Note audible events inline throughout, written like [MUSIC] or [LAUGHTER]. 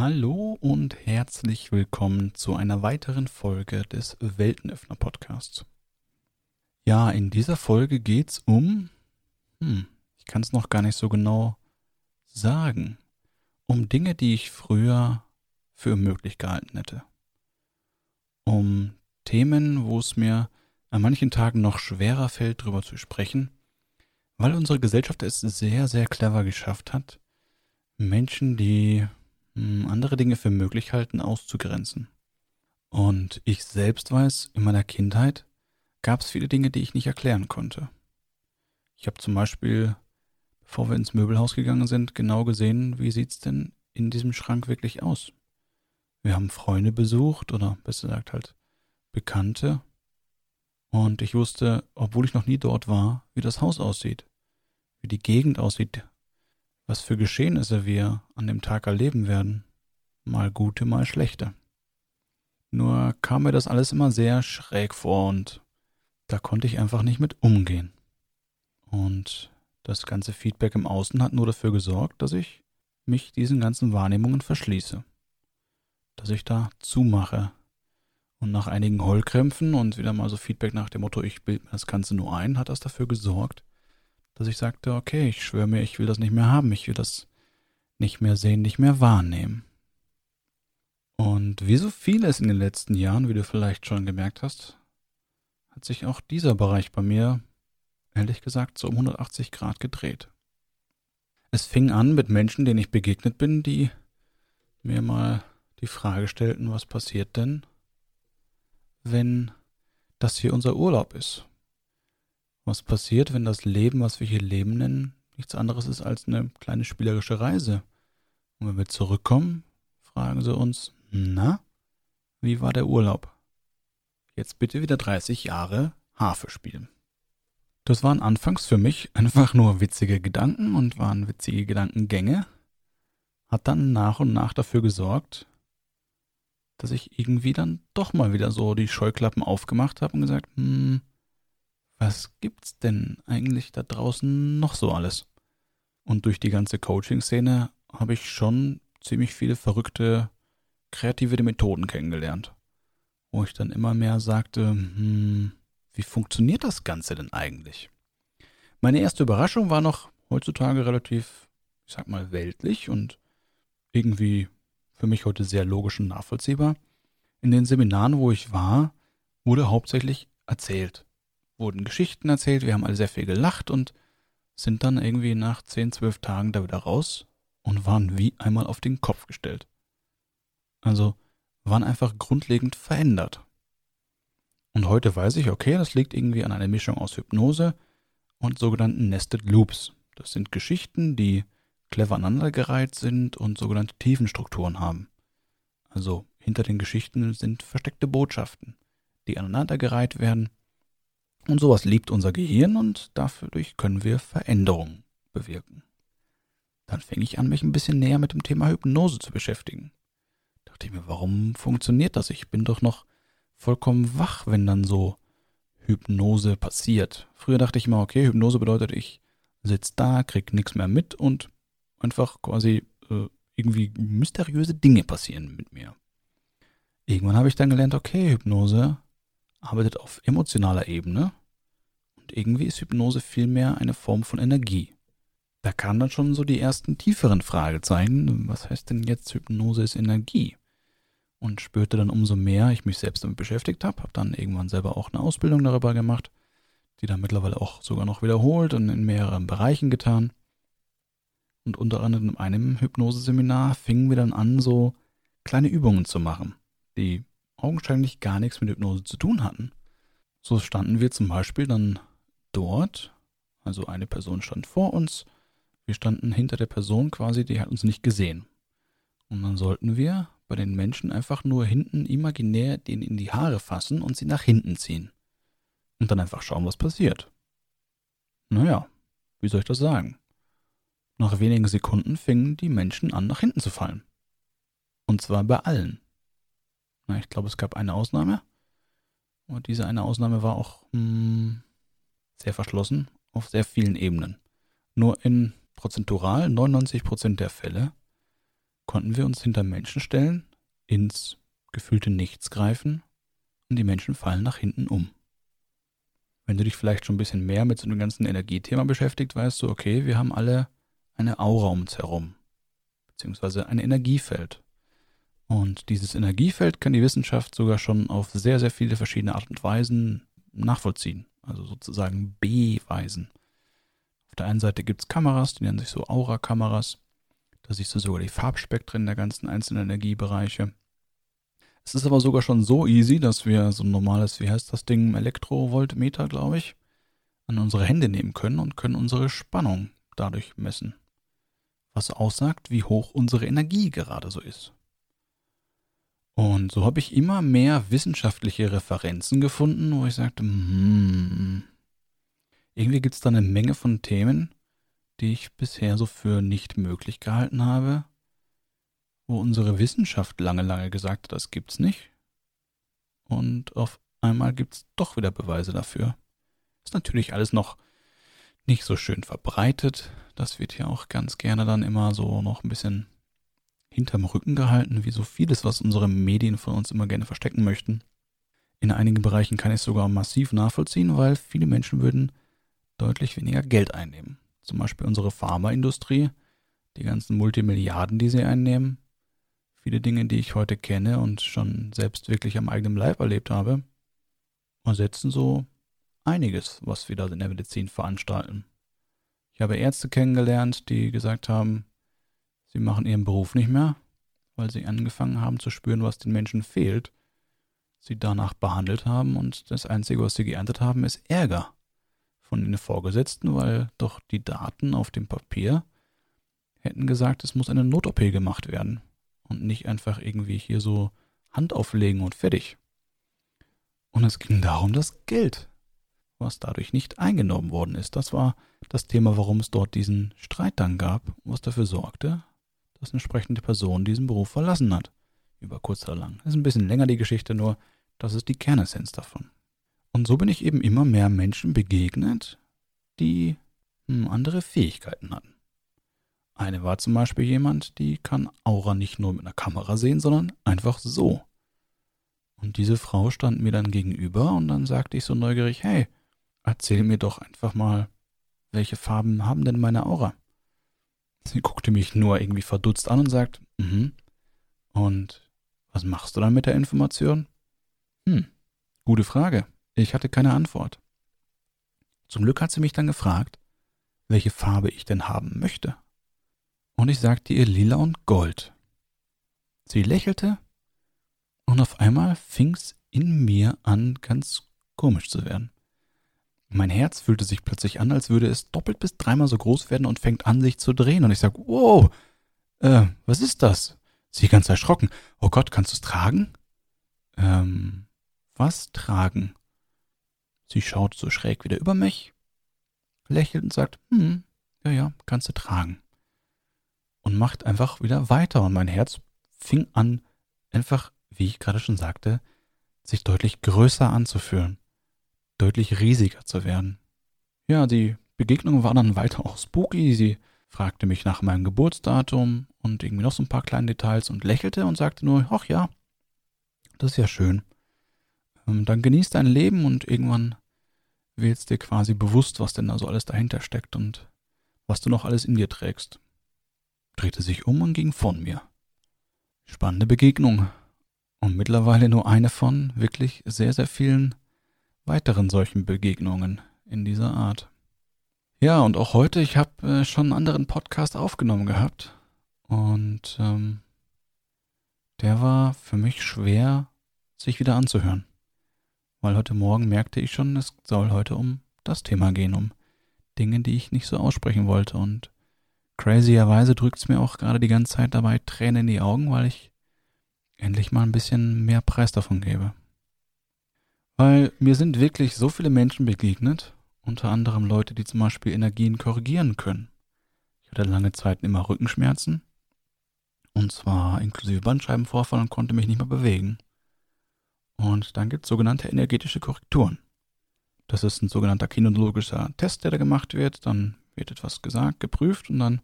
Hallo und herzlich willkommen zu einer weiteren Folge des Weltenöffner Podcasts. Ja, in dieser Folge geht's um, hm, ich kann es noch gar nicht so genau sagen, um Dinge, die ich früher für möglich gehalten hätte. Um Themen, wo es mir an manchen Tagen noch schwerer fällt, drüber zu sprechen, weil unsere Gesellschaft es sehr, sehr clever geschafft hat, Menschen, die andere Dinge für möglich halten, auszugrenzen. Und ich selbst weiß, in meiner Kindheit gab es viele Dinge, die ich nicht erklären konnte. Ich habe zum Beispiel, bevor wir ins Möbelhaus gegangen sind, genau gesehen, wie sieht's denn in diesem Schrank wirklich aus. Wir haben Freunde besucht oder besser gesagt halt Bekannte. Und ich wusste, obwohl ich noch nie dort war, wie das Haus aussieht, wie die Gegend aussieht, was für Geschehnisse wir an dem Tag erleben werden, mal gute, mal schlechte. Nur kam mir das alles immer sehr schräg vor und da konnte ich einfach nicht mit umgehen. Und das ganze Feedback im Außen hat nur dafür gesorgt, dass ich mich diesen ganzen Wahrnehmungen verschließe. Dass ich da zumache. Und nach einigen Heulkrämpfen und wieder mal so Feedback nach dem Motto, ich bild mir das Ganze nur ein, hat das dafür gesorgt, dass ich sagte, okay, ich schwöre mir, ich will das nicht mehr haben, ich will das nicht mehr sehen, nicht mehr wahrnehmen. Und wie so vieles in den letzten Jahren, wie du vielleicht schon gemerkt hast, hat sich auch dieser Bereich bei mir, ehrlich gesagt, so um 180 Grad gedreht. Es fing an mit Menschen, denen ich begegnet bin, die mir mal die Frage stellten, was passiert denn, wenn das hier unser Urlaub ist? Was passiert, wenn das Leben, was wir hier Leben nennen, nichts anderes ist als eine kleine spielerische Reise? Und wenn wir zurückkommen, fragen sie uns, na, wie war der Urlaub? Jetzt bitte wieder 30 Jahre Harfe spielen. Das waren anfangs für mich einfach nur witzige Gedanken und waren witzige Gedankengänge, hat dann nach und nach dafür gesorgt, dass ich irgendwie dann doch mal wieder so die Scheuklappen aufgemacht habe und gesagt, hm, was gibt's denn eigentlich da draußen noch so alles? Und durch die ganze Coaching-Szene habe ich schon ziemlich viele verrückte, kreative Methoden kennengelernt. Wo ich dann immer mehr sagte, hm, wie funktioniert das Ganze denn eigentlich? Meine erste Überraschung war noch heutzutage relativ, ich sag mal, weltlich und irgendwie für mich heute sehr logisch und nachvollziehbar. In den Seminaren, wo ich war, wurde hauptsächlich erzählt wurden Geschichten erzählt, wir haben alle sehr viel gelacht und sind dann irgendwie nach 10, 12 Tagen da wieder raus und waren wie einmal auf den Kopf gestellt. Also waren einfach grundlegend verändert. Und heute weiß ich, okay, das liegt irgendwie an einer Mischung aus Hypnose und sogenannten Nested Loops. Das sind Geschichten, die clever aneinandergereiht sind und sogenannte Tiefenstrukturen haben. Also hinter den Geschichten sind versteckte Botschaften, die aneinandergereiht werden und sowas liebt unser Gehirn und dadurch können wir Veränderungen bewirken. Dann fing ich an, mich ein bisschen näher mit dem Thema Hypnose zu beschäftigen. Dachte ich mir, warum funktioniert das? Ich bin doch noch vollkommen wach, wenn dann so Hypnose passiert. Früher dachte ich immer, okay, Hypnose bedeutet, ich sitze da, krieg nichts mehr mit und einfach quasi äh, irgendwie mysteriöse Dinge passieren mit mir. Irgendwann habe ich dann gelernt, okay, Hypnose arbeitet auf emotionaler Ebene irgendwie ist Hypnose vielmehr eine Form von Energie. Da kamen dann schon so die ersten tieferen Fragezeichen. Was heißt denn jetzt Hypnose ist Energie? Und spürte dann umso mehr ich mich selbst damit beschäftigt habe, habe dann irgendwann selber auch eine Ausbildung darüber gemacht, die dann mittlerweile auch sogar noch wiederholt und in mehreren Bereichen getan. Und unter anderem in einem Hypnoseseminar fingen wir dann an, so kleine Übungen zu machen, die augenscheinlich gar nichts mit Hypnose zu tun hatten. So standen wir zum Beispiel dann dort, also eine Person stand vor uns, wir standen hinter der Person quasi, die hat uns nicht gesehen. Und dann sollten wir bei den Menschen einfach nur hinten imaginär denen in die Haare fassen und sie nach hinten ziehen. Und dann einfach schauen, was passiert. Naja, wie soll ich das sagen? Nach wenigen Sekunden fingen die Menschen an, nach hinten zu fallen. Und zwar bei allen. Na, ich glaube, es gab eine Ausnahme. Und diese eine Ausnahme war auch mh, hm, sehr verschlossen auf sehr vielen Ebenen. Nur in prozentual 99% der Fälle konnten wir uns hinter Menschen stellen, ins gefühlte Nichts greifen und die Menschen fallen nach hinten um. Wenn du dich vielleicht schon ein bisschen mehr mit so einem ganzen Energiethema beschäftigt, weißt du, okay, wir haben alle eine Aura um uns herum, beziehungsweise ein Energiefeld. Und dieses Energiefeld kann die Wissenschaft sogar schon auf sehr, sehr viele verschiedene Art und Weisen nachvollziehen, also sozusagen beweisen. Auf der einen Seite gibt es Kameras, die nennen sich so Aura-Kameras. Da siehst du sogar die Farbspektren der ganzen einzelnen Energiebereiche. Es ist aber sogar schon so easy, dass wir so ein normales, wie heißt das Ding, Elektrovoltmeter, glaube ich, an unsere Hände nehmen können und können unsere Spannung dadurch messen. Was aussagt, wie hoch unsere Energie gerade so ist. Und so habe ich immer mehr wissenschaftliche Referenzen gefunden, wo ich sagte, hmm, irgendwie gibt es da eine Menge von Themen, die ich bisher so für nicht möglich gehalten habe, wo unsere Wissenschaft lange, lange gesagt hat, das gibt's nicht. Und auf einmal gibt's doch wieder Beweise dafür. Ist natürlich alles noch nicht so schön verbreitet. Das wird ja auch ganz gerne dann immer so noch ein bisschen hinterm Rücken gehalten, wie so vieles, was unsere Medien von uns immer gerne verstecken möchten. In einigen Bereichen kann ich es sogar massiv nachvollziehen, weil viele Menschen würden deutlich weniger Geld einnehmen. Zum Beispiel unsere Pharmaindustrie, die ganzen Multimilliarden, die sie einnehmen. Viele Dinge, die ich heute kenne und schon selbst wirklich am eigenen Leib erlebt habe, ersetzen so einiges, was wir da in der Medizin veranstalten. Ich habe Ärzte kennengelernt, die gesagt haben, sie machen ihren Beruf nicht mehr, weil sie angefangen haben zu spüren, was den Menschen fehlt, sie danach behandelt haben und das Einzige, was sie geerntet haben, ist Ärger von den Vorgesetzten, weil doch die Daten auf dem Papier hätten gesagt, es muss eine Not-OP gemacht werden und nicht einfach irgendwie hier so Hand auflegen und fertig. Und es ging darum, das Geld, was dadurch nicht eingenommen worden ist. Das war das Thema, warum es dort diesen Streit dann gab, was dafür sorgte, dass entsprechende Person diesen Beruf verlassen hat. Über kurz oder lang. Das ist ein bisschen länger die Geschichte, nur das ist die Kernessenz davon. Und so bin ich eben immer mehr Menschen begegnet, die hm, andere Fähigkeiten hatten. Eine war zum Beispiel jemand, die kann Aura nicht nur mit einer Kamera sehen, sondern einfach so. Und diese Frau stand mir dann gegenüber und dann sagte ich so neugierig, hey, erzähl mir doch einfach mal, welche Farben haben denn meine Aura? Sie guckte mich nur irgendwie verdutzt an und sagt, mhm. Und was machst du dann mit der Information? Hm, gute Frage. Ich hatte keine Antwort. Zum Glück hat sie mich dann gefragt, welche Farbe ich denn haben möchte. Und ich sagte ihr lila und gold. Sie lächelte und auf einmal fing's in mir an, ganz komisch zu werden. Mein Herz fühlte sich plötzlich an, als würde es doppelt bis dreimal so groß werden und fängt an, sich zu drehen. Und ich sage, wow, äh, was ist das? Sie ganz erschrocken. Oh Gott, kannst du es tragen? Ähm, was tragen? Sie schaut so schräg wieder über mich, lächelt und sagt, hm, ja, ja, kannst du tragen. Und macht einfach wieder weiter. Und mein Herz fing an, einfach, wie ich gerade schon sagte, sich deutlich größer anzufühlen, deutlich riesiger zu werden. Ja, die Begegnung war dann weiter auch spooky. Sie fragte mich nach meinem Geburtsdatum und irgendwie noch so ein paar kleine Details und lächelte und sagte nur, ach ja, das ist ja schön. Ähm, dann genieß dein Leben und irgendwann wirst dir quasi bewusst, was denn da so alles dahinter steckt und was du noch alles in dir trägst. Drehte sich um und ging von mir. Spannende Begegnung. Und mittlerweile nur eine von wirklich sehr, sehr vielen weiteren solchen Begegnungen in dieser Art. Ja, und auch heute, ich habe äh, schon einen anderen Podcast aufgenommen gehabt. Und ähm, der war für mich schwer, sich wieder anzuhören weil heute Morgen merkte ich schon, es soll heute um das Thema gehen, um Dinge, die ich nicht so aussprechen wollte. Und crazierweise drückt es mir auch gerade die ganze Zeit dabei Tränen in die Augen, weil ich endlich mal ein bisschen mehr Preis davon gebe. Weil mir sind wirklich so viele Menschen begegnet, unter anderem Leute, die zum Beispiel Energien korrigieren können. Ich hatte lange Zeit immer Rückenschmerzen, und zwar inklusive Bandscheibenvorfall und konnte mich nicht mehr bewegen. Und dann gibt es sogenannte energetische Korrekturen. Das ist ein sogenannter kinologischer Test, der da gemacht wird. Dann wird etwas gesagt, geprüft und dann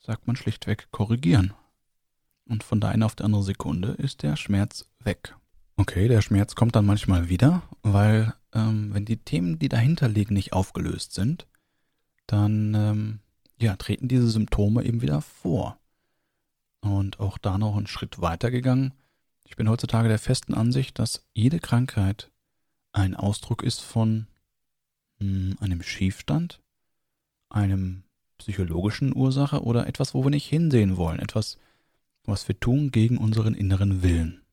sagt man schlichtweg korrigieren. und von der einen auf die andere Sekunde ist der Schmerz weg. Okay, der Schmerz kommt dann manchmal wieder, weil ähm, wenn die Themen, die dahinter liegen, nicht aufgelöst sind, dann ähm, ja, treten diese Symptome eben wieder vor. Und auch da noch einen Schritt weiter gegangen. Ich bin heutzutage der festen Ansicht, dass jede Krankheit ein Ausdruck ist von mh, hm, einem Schiefstand, einem psychologischen Ursache oder etwas, wo wir nicht hinsehen wollen, etwas, was wir tun gegen unseren inneren Willen.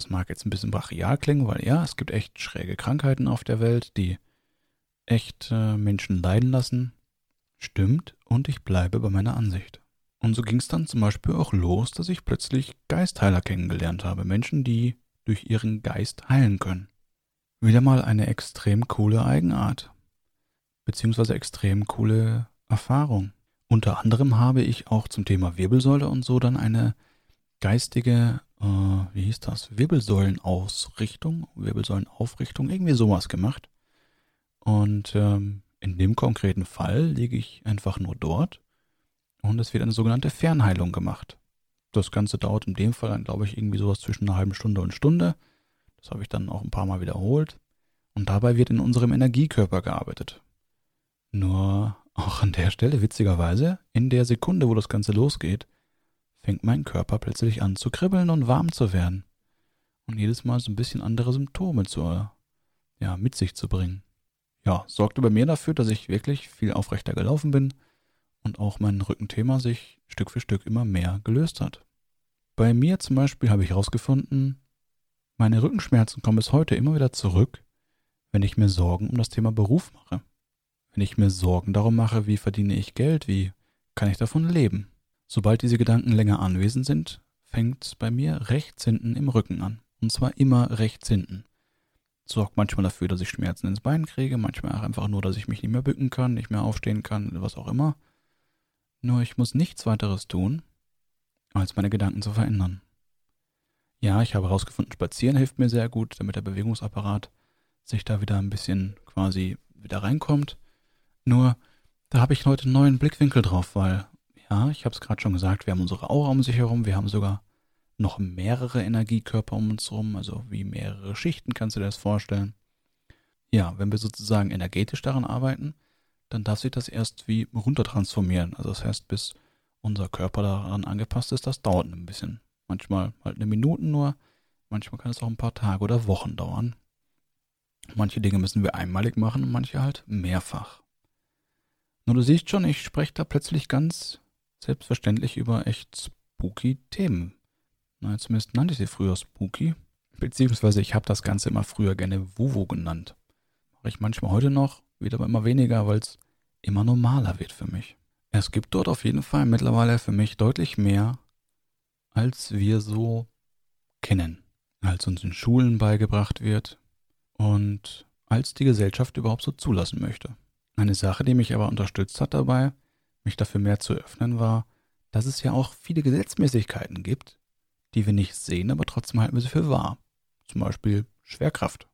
Das mag jetzt ein bisschen brachial klingen, weil ja, es gibt echt schräge Krankheiten auf der Welt, die echt äh, Menschen leiden lassen. Stimmt, und ich bleibe bei meiner Ansicht. Und so ging es dann zum Beispiel auch los, dass ich plötzlich Geistheiler kennengelernt habe. Menschen, die durch ihren Geist heilen können. Wieder mal eine extrem coole Eigenart. Beziehungsweise extrem coole Erfahrung. Unter anderem habe ich auch zum Thema Wirbelsäule und so dann eine geistige, äh, wie hieß das, Wirbelsäulenausrichtung, Wirbelsäulenaufrichtung, irgendwie sowas gemacht. Und ähm, in dem konkreten Fall liege ich einfach nur dort und es wird eine sogenannte Fernheilung gemacht. Das Ganze dauert in dem Fall dann, glaube ich, irgendwie sowas zwischen einer halben Stunde und Stunde. Das habe ich dann auch ein paar Mal wiederholt. Und dabei wird in unserem Energiekörper gearbeitet. Nur auch an der Stelle, witzigerweise, in der Sekunde, wo das Ganze losgeht, fängt mein Körper plötzlich an zu kribbeln und warm zu werden. Und jedes Mal so ein bisschen andere Symptome zu, ja, mit sich zu bringen. Ja, sorgte bei mir dafür, dass ich wirklich viel aufrechter gelaufen bin und auch mein Rückenthema sich Stück für Stück immer mehr gelöst hat. Bei mir zum Beispiel habe ich herausgefunden, meine Rückenschmerzen kommen bis heute immer wieder zurück, wenn ich mir Sorgen um das Thema Beruf mache. Wenn ich mir Sorgen darum mache, wie verdiene ich Geld, wie kann ich davon leben. Sobald diese Gedanken länger anwesend sind, fängt bei mir rechts hinten im Rücken an. Und zwar immer rechts hinten. Sorgt manchmal dafür, dass ich Schmerzen ins Bein kriege, manchmal auch einfach nur, dass ich mich nicht mehr bücken kann, nicht mehr aufstehen kann, was auch immer. Nur ich muss nichts weiteres tun, als meine Gedanken zu verändern. Ja, ich habe herausgefunden, Spazieren hilft mir sehr gut, damit der Bewegungsapparat sich da wieder ein bisschen quasi wieder reinkommt. Nur, da habe ich heute einen neuen Blickwinkel drauf, weil, ja, ich habe es gerade schon gesagt, wir haben unsere Aura um sich herum, wir haben sogar noch mehrere Energiekörper um uns herum, also wie mehrere Schichten, kannst du dir das vorstellen. Ja, wenn wir sozusagen energetisch daran arbeiten, dann darf sich das erst wie runtertransformieren. Also das heißt, bis unser Körper daran angepasst ist, das dauert ein bisschen. Manchmal halt eine Minute nur, manchmal kann es auch ein paar Tage oder Wochen dauern. Manche Dinge müssen wir einmalig machen, manche halt mehrfach. Nur du siehst schon, ich spreche da plötzlich ganz selbstverständlich über echt spooky Themen. Na, zumindest nannte ich sie früher spooky. Beziehungsweise ich habe das Ganze immer früher gerne Wuvo genannt. Mache ich manchmal heute noch, wird aber immer weniger, weil es immer normaler wird für mich. Es gibt dort auf jeden Fall mittlerweile für mich deutlich mehr, als wir so kennen, als uns in Schulen beigebracht wird und als die Gesellschaft überhaupt so zulassen möchte. Eine Sache, die mich aber unterstützt hat dabei, mich dafür mehr zu öffnen, war, dass es ja auch viele Gesetzmäßigkeiten gibt, die wir nicht sehen, aber trotzdem halten wir sie für wahr. Zum Beispiel Schwerkraft.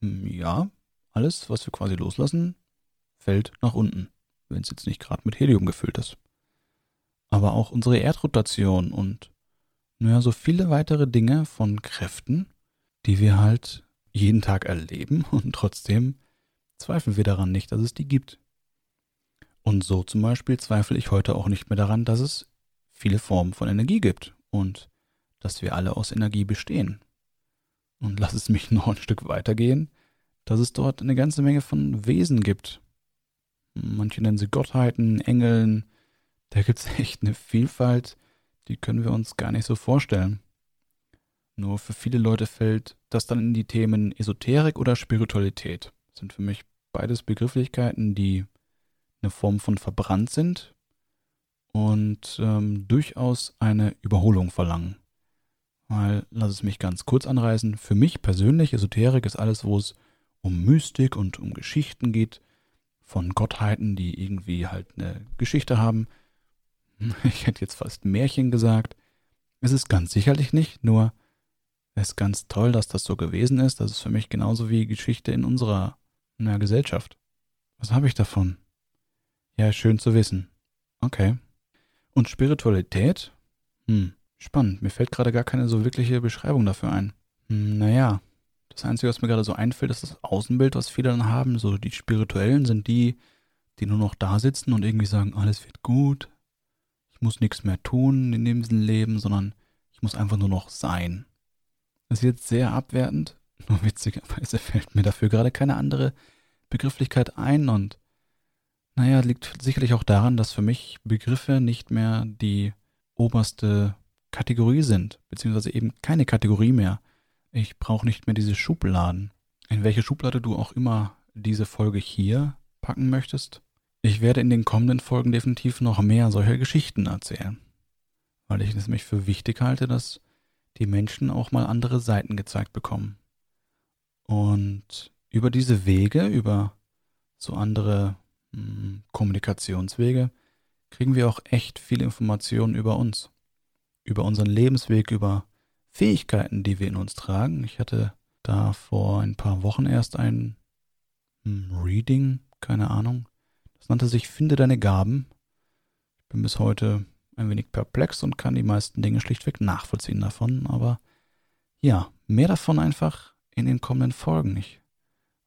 Hm, ja, alles, was wir quasi loslassen, fällt nach unten, wenn es jetzt nicht gerade mit Helium gefüllt ist. Aber auch unsere Erdrotation und naja, so viele weitere Dinge von Kräften, die wir halt jeden Tag erleben [LAUGHS] und trotzdem zweifeln wir daran nicht, dass es die gibt. Und so zum Beispiel zweifle ich heute auch nicht mehr daran, dass es viele Formen von Energie gibt und dass wir alle aus Energie bestehen. Und lass es mich [LAUGHS] noch ein Stück weitergehen dass es dort eine ganze Menge von Wesen gibt. Manche nennen sie Gottheiten, Engeln. Da gibt es [LAUGHS] echt eine Vielfalt, die können wir uns gar nicht so vorstellen. Nur für viele Leute fällt das dann in die Themen Esoterik oder Spiritualität. Das sind für mich beides Begrifflichkeiten, die eine Form von verbrannt sind und ähm, durchaus eine Überholung verlangen. Weil, lass es mich ganz kurz anreißen, für mich persönlich, Esoterik ist alles, wo es um Mystik und um Geschichten geht, von Gottheiten, die irgendwie halt eine Geschichte haben. [LAUGHS] Ich hätte jetzt fast Märchen gesagt. Es ist ganz sicherlich nicht, nur es ist ganz toll, dass das so gewesen ist. Das ist für mich genauso wie Geschichte in unserer in Gesellschaft. Was habe ich davon? Ja, schön zu wissen. Okay. Und Spiritualität? Hm. Spannend, mir fällt gerade gar keine so wirkliche Beschreibung dafür ein. Hm, naja, das Einzige, was mir gerade so einfällt, ist das Außenbild, was viele dann haben. So die Spirituellen sind die, die nur noch da sitzen und irgendwie sagen, alles wird gut. Ich muss nichts mehr tun in diesem Leben, sondern ich muss einfach nur noch sein. Das ist jetzt sehr abwertend. [LAUGHS] Nur witzigerweise fällt mir dafür gerade keine andere Begrifflichkeit ein und naja, liegt sicherlich auch daran, dass für mich Begriffe nicht mehr die oberste Kategorie sind, beziehungsweise eben keine Kategorie mehr. Ich brauche nicht mehr diese Schubladen. In welche Schublade du auch immer diese Folge hier packen möchtest. Ich werde in den kommenden Folgen definitiv noch mehr solcher Geschichten erzählen. Weil ich es mich für wichtig halte, dass die Menschen auch mal andere Seiten gezeigt bekommen. Und über diese Wege, über so andere Kommunikationswege, kriegen wir auch echt viel Informationen über uns. Über unseren Lebensweg, über Fähigkeiten, die wir in uns tragen. Ich hatte da vor ein paar Wochen erst ein hm, Reading, keine Ahnung. Das nannte sich Finde deine Gaben. Ich bin bis heute ein wenig perplex und kann die meisten Dinge schlichtweg nachvollziehen davon, aber ja, mehr davon einfach in den kommenden Folgen. Ich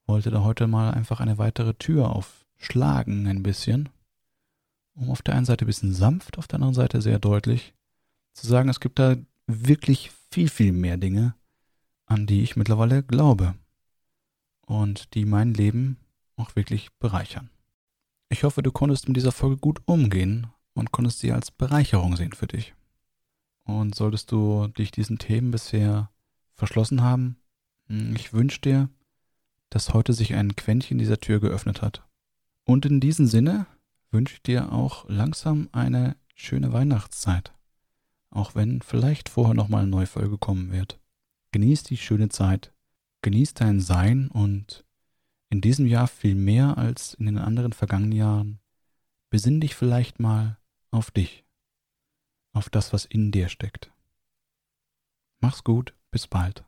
wollte da heute mal einfach eine weitere Tür aufschlagen, ein bisschen, um auf der einen Seite ein bisschen sanft, auf der anderen Seite sehr deutlich zu sagen, es gibt da wirklich viel, viel mehr Dinge, an die ich mittlerweile glaube und die mein Leben auch wirklich bereichern. Ich hoffe, du konntest mit dieser Folge gut umgehen und konntest sie als Bereicherung sehen für dich. Und solltest du dich diesen Themen bisher verschlossen haben, ich wünsche dir, dass heute sich ein Quäntchen dieser Tür geöffnet hat. Und in diesem Sinne wünsche ich dir auch langsam eine schöne Weihnachtszeit. Auch wenn vielleicht vorher nochmal eine neue Folge kommen wird. Genieß die schöne Zeit, genieß dein Sein und in diesem Jahr viel mehr als in den anderen vergangenen Jahren, besinn dich vielleicht mal auf dich, auf das, was in dir steckt. Mach's gut, bis bald.